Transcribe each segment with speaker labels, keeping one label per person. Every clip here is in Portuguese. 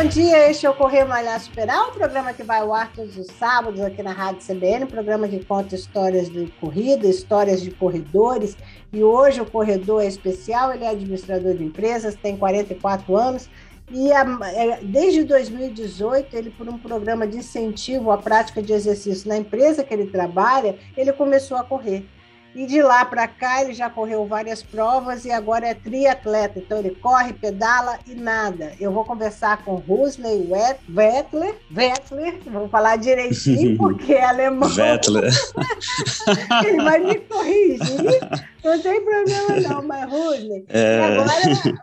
Speaker 1: Bom dia. Este é o Correr Malhar Superar, um programa que vai ao ar todos os sábados aqui na Rádio CBN, um programa que conta histórias de corrida, histórias de corredores. E hoje o corredor é especial, ele é administrador de empresas, tem 44 anos. E a, é, desde 2018, ele, por um programa de incentivo à prática de exercício na empresa que ele trabalha, ele começou a correr. E de lá para cá ele já correu várias provas e agora é triatleta. Então ele corre, pedala e nada. Eu vou conversar com Rusley Wettler, Wettler, vou falar direitinho porque é alemão.
Speaker 2: Wettler.
Speaker 1: ele vai me corrigir. Não tem problema não, mas Rusley. É... Agora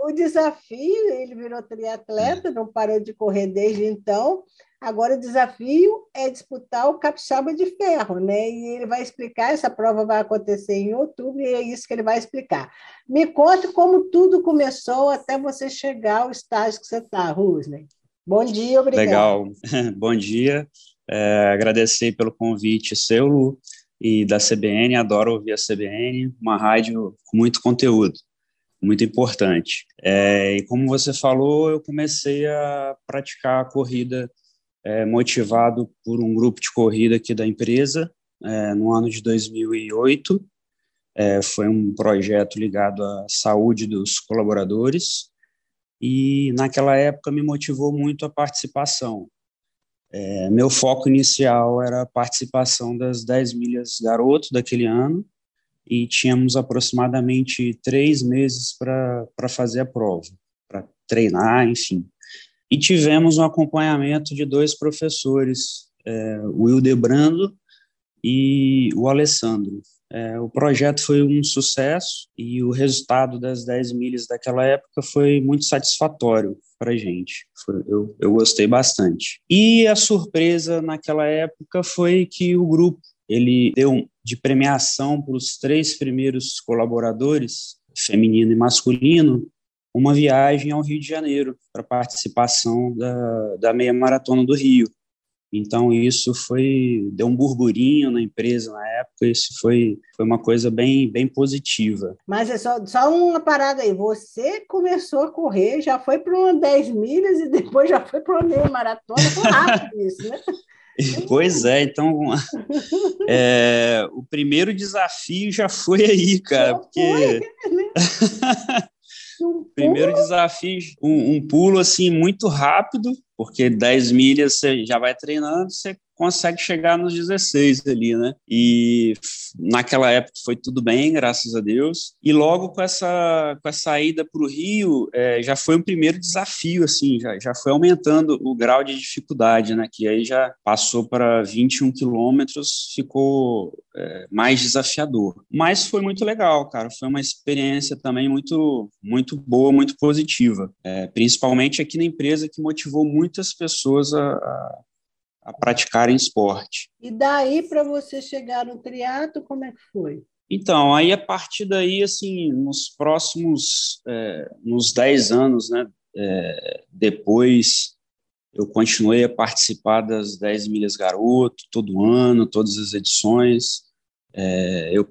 Speaker 1: o desafio, ele virou triatleta, não parou de correr desde então. Agora o desafio é disputar o capixaba de ferro, né? E ele vai explicar, essa prova vai acontecer em outubro e é isso que ele vai explicar. Me conte como tudo começou até você chegar ao estágio que você está, Rusney. Bom dia, obrigado.
Speaker 2: Legal, bom dia. É, agradecer pelo convite seu, Lu, e da CBN, adoro ouvir a CBN, uma rádio com muito conteúdo, muito importante. É, e como você falou, eu comecei a praticar a corrida é, motivado por um grupo de corrida aqui da empresa, é, no ano de 2008. É, foi um projeto ligado à saúde dos colaboradores e naquela época me motivou muito a participação. É, meu foco inicial era a participação das 10 milhas garoto daquele ano e tínhamos aproximadamente três meses para fazer a prova, para treinar, enfim. E tivemos um acompanhamento de dois professores, é, o Hildebrando e o Alessandro. É, o projeto foi um sucesso e o resultado das 10 milhas daquela época foi muito satisfatório para a gente. Foi, eu, eu gostei bastante. E a surpresa naquela época foi que o grupo ele deu de premiação para os três primeiros colaboradores, feminino e masculino, uma viagem ao Rio de Janeiro para participação da, da meia maratona do Rio. Então isso foi deu um burburinho na empresa na época, isso foi, foi uma coisa bem bem positiva.
Speaker 1: Mas é só, só uma parada aí, você começou a correr, já foi para uma 10 milhas e depois já foi para uma meia maratona, foi rápido isso, né?
Speaker 2: Pois é, então é, o primeiro desafio já foi aí, cara, porque né? Primeiro desafio, um, um, pulo assim muito rápido, porque 10 milhas você já vai treinando, você consegue chegar nos 16 ali, né? E naquela época foi tudo bem, graças a Deus. E logo com essa, com a saída para o Rio, é, já foi um primeiro desafio, assim, já, já foi aumentando o grau de dificuldade, né? Que aí já passou para 21 quilômetros, ficou é, mais desafiador. Mas foi muito legal, cara. Foi uma experiência também muito, muito boa, muito positiva. É, principalmente aqui na empresa que motivou muitas pessoas a, a a praticarem esporte.
Speaker 1: E daí para você chegar no triatlo, como é que foi?
Speaker 2: Então, aí a partir daí, assim, nos próximos, é, nos 10 anos, né, é, depois, eu continuei a participar das 10 milhas garoto, todo ano, todas as edições. É, eu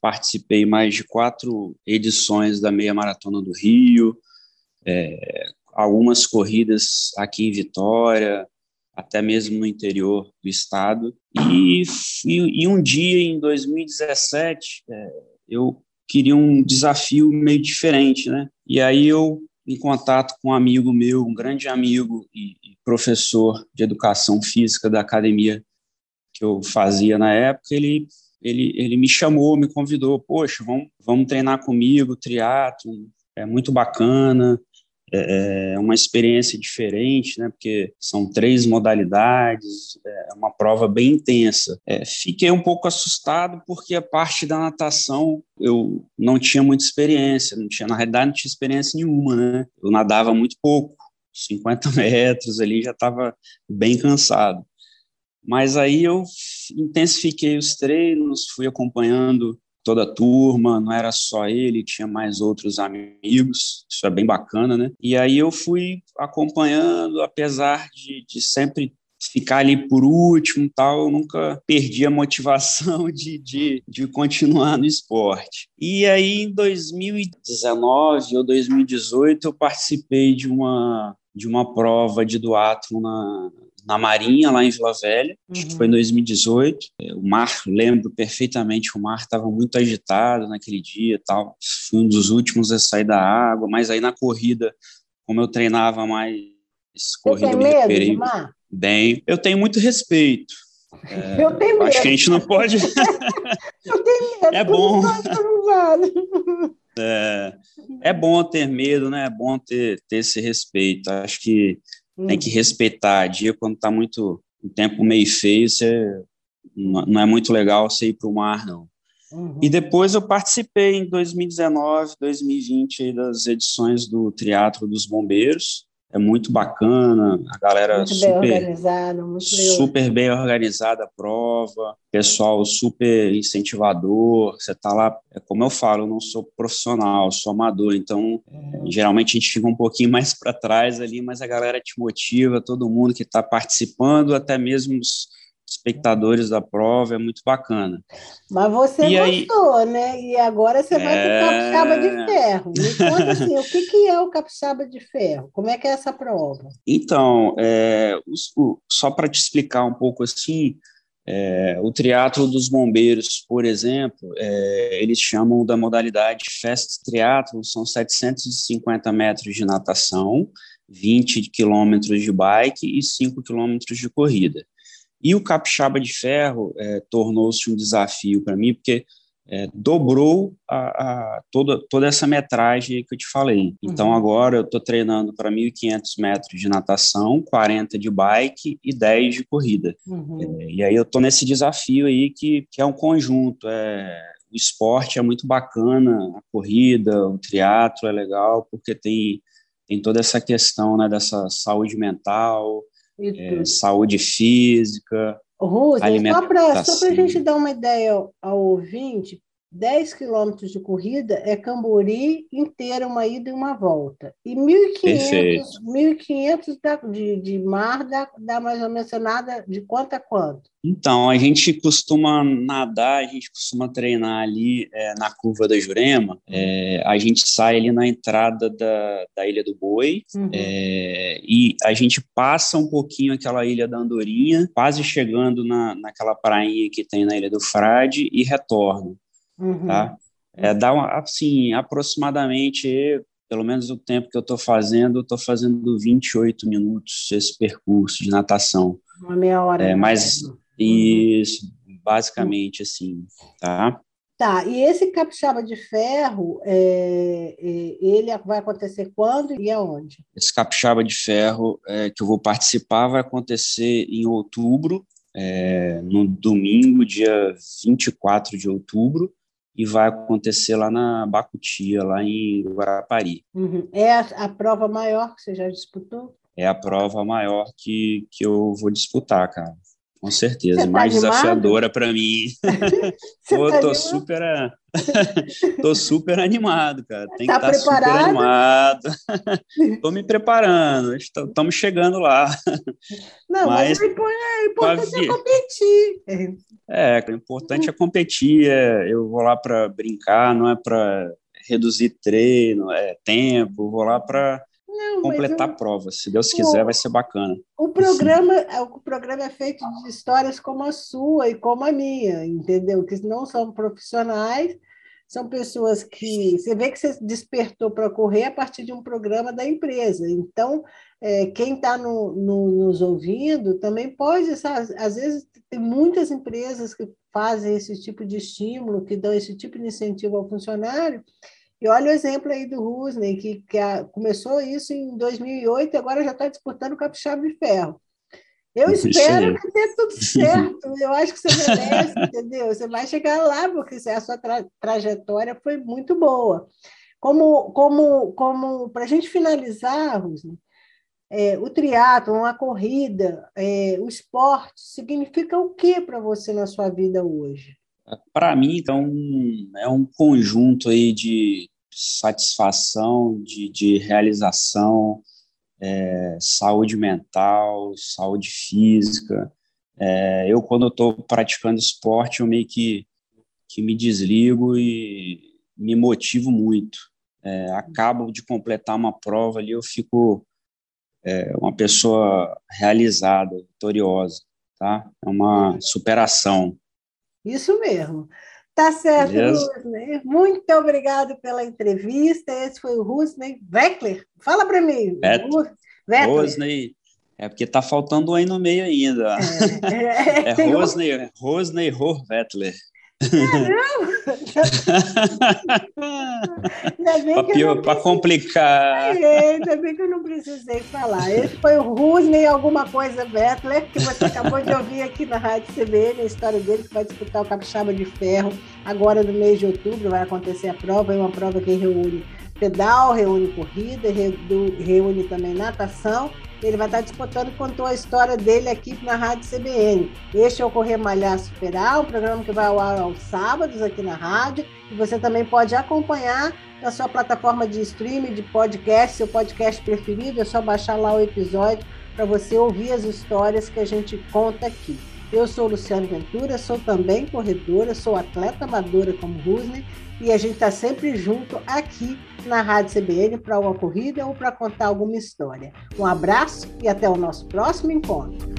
Speaker 2: participei mais de quatro edições da Meia Maratona do Rio, é, algumas corridas aqui em Vitória, até mesmo no interior do estado. E, e, e um dia, em 2017, é, eu queria um desafio meio diferente, né? E aí eu, em contato com um amigo meu, um grande amigo e, e professor de educação física da academia que eu fazia na época, ele ele, ele me chamou, me convidou, poxa, vamos, vamos treinar comigo, triatlo, é muito bacana, é, é uma experiência diferente, né? Porque são três modalidades, é uma prova bem intensa. É, fiquei um pouco assustado porque a parte da natação eu não tinha muita experiência, não tinha na realidade não tinha experiência nenhuma, né? Eu nadava muito pouco, 50 metros ali já estava bem cansado. Mas aí eu intensifiquei os treinos, fui acompanhando toda a turma, não era só ele, tinha mais outros amigos, isso é bem bacana, né? E aí eu fui acompanhando, apesar de, de sempre ficar ali por último tal, eu nunca perdi a motivação de, de, de continuar no esporte. E aí, em 2019 ou 2018, eu participei de uma, de uma prova de duatlo na, na Marinha, lá em Vila Velha, acho uhum. que foi em 2018. É, o mar, lembro perfeitamente, o mar estava muito agitado naquele dia tal. Fui um dos últimos a sair da água, mas aí na corrida, como eu treinava mais corrida,
Speaker 1: Você tem medo recuperei mar?
Speaker 2: bem. Eu tenho muito respeito.
Speaker 1: É, eu tenho medo.
Speaker 2: Acho que a gente não pode.
Speaker 1: eu tenho medo.
Speaker 2: É bom. É, é bom ter medo, né? É bom ter, ter esse respeito. Acho que Uhum. Tem que respeitar. A dia, quando está muito um tempo meio feio, você, não é muito legal você ir para o mar, não. Uhum. E depois eu participei em 2019, 2020 das edições do Teatro dos Bombeiros é muito bacana, a galera
Speaker 1: muito
Speaker 2: super,
Speaker 1: bem organizada,
Speaker 2: super bem organizada a prova, pessoal super incentivador, você tá lá, é como eu falo, eu não sou profissional, sou amador, então é. geralmente a gente fica um pouquinho mais para trás ali, mas a galera te motiva, todo mundo que está participando, até mesmo os espectadores da prova, é muito bacana.
Speaker 1: Mas você e gostou, aí, né? E agora você vai é... para o Capixaba de Ferro. Me conta assim, o que, que é o Capixaba de Ferro? Como é que é essa prova?
Speaker 2: Então, é, o, só para te explicar um pouco assim, é, o triatlo dos bombeiros, por exemplo, é, eles chamam da modalidade Fast Triatlo, são 750 metros de natação, 20 quilômetros de bike e 5 quilômetros de corrida. E o capixaba de ferro é, tornou-se um desafio para mim, porque é, dobrou a, a, toda, toda essa metragem que eu te falei. Então, uhum. agora eu estou treinando para 1.500 metros de natação, 40 de bike e 10 de corrida. Uhum. É, e aí eu estou nesse desafio aí que, que é um conjunto. É, o esporte é muito bacana, a corrida, o triatlo é legal, porque tem, tem toda essa questão né, dessa saúde mental, é, saúde física,
Speaker 1: Rússia, alimentação. Só para a gente dar uma ideia ao, ao ouvinte, 10 quilômetros de corrida é Cambori inteira, uma ida e uma volta. E 1.500, 1.500 de, de mar dá, dá mais ou menos nada de quanto a quanto?
Speaker 2: Então, a gente costuma nadar, a gente costuma treinar ali é, na curva da Jurema, é, a gente sai ali na entrada da, da Ilha do Boi uhum. é, e a gente passa um pouquinho aquela Ilha da Andorinha, quase chegando na, naquela prainha que tem na Ilha do Frade e retorna. Uhum. Tá? É, dá uma, assim, aproximadamente, pelo menos o tempo que eu estou fazendo, eu estou fazendo 28 minutos esse percurso de natação.
Speaker 1: Uma meia hora.
Speaker 2: É, mas uhum. isso, basicamente assim, tá?
Speaker 1: Tá, e esse capixaba de ferro, é, é, ele vai acontecer quando e aonde?
Speaker 2: Esse capixaba de ferro é, que eu vou participar vai acontecer em outubro, é, no domingo, dia 24 de outubro, e vai acontecer lá na Bacutia, lá em Guarapari.
Speaker 1: Uhum. É a, a, prova maior que você já disputou?
Speaker 2: É a prova maior que, que eu vou disputar, cara. Com certeza, tá mais animado? desafiadora para mim. Pô, tá tô super, tô super animado, cara. Tem tá que estar tá super animado. tô me preparando, estamos chegando lá.
Speaker 1: Não, mas, mas é importante é competir.
Speaker 2: É, o importante é competir. É, eu vou lá para brincar, não é para reduzir treino, é tempo. Vou lá para completar eu, a prova. Se Deus quiser, o, vai ser bacana.
Speaker 1: O programa, é, o programa é feito de histórias como a sua e como a minha, entendeu? Que não são profissionais, são pessoas que você vê que você despertou para correr a partir de um programa da empresa. Então, é, quem está no, no, nos ouvindo também pode, sabe? às vezes tem muitas empresas que fazem esse tipo de estímulo, que dão esse tipo de incentivo ao funcionário, e olha o exemplo aí do Rusney, que, que a, começou isso em 2008 e agora já está disputando o Capixaba de Ferro. Eu espero que dê tudo certo. Eu acho que você merece, entendeu? Você vai chegar lá, porque a sua tra trajetória foi muito boa. Como, como, como para a gente finalizar, Rusney, é, o triatlo, a corrida, é, o esporte, significa o que para você na sua vida hoje?
Speaker 2: Para mim, então, é um conjunto aí de satisfação, de, de realização, é, saúde mental, saúde física. É, eu, quando estou praticando esporte, eu meio que, que me desligo e me motivo muito. É, acabo de completar uma prova ali, eu fico é, uma pessoa realizada, vitoriosa, tá? É uma superação.
Speaker 1: Isso mesmo. Tá certo, Rusney. Muito obrigado pela entrevista. Esse foi o Rusney Weckler. Fala para mim.
Speaker 2: Weckler. Rosney. É porque tá faltando um aí no meio ainda. É, é, é Rosney, Rosney Horvettler. Para complicar.
Speaker 1: É, ainda bem que eu não precisei falar. Esse foi o Rusney alguma coisa Bettler, que você acabou de ouvir aqui na Rádio CBN, a história dele que vai disputar o Capixaba de Ferro agora no mês de outubro, vai acontecer a prova, é uma prova que reúne pedal, reúne corrida, reúne também natação ele vai estar disputando, contou a história dele aqui na Rádio CBN. Este é o Correr Malhar Superar, um programa que vai ao ar aos sábados aqui na rádio. E você também pode acompanhar na sua plataforma de streaming, de podcast, seu podcast preferido. É só baixar lá o episódio para você ouvir as histórias que a gente conta aqui. Eu sou Luciano Ventura, sou também corredora, sou atleta amadora como Rusney e a gente está sempre junto aqui na Rádio CBN para uma corrida ou para contar alguma história. Um abraço e até o nosso próximo encontro.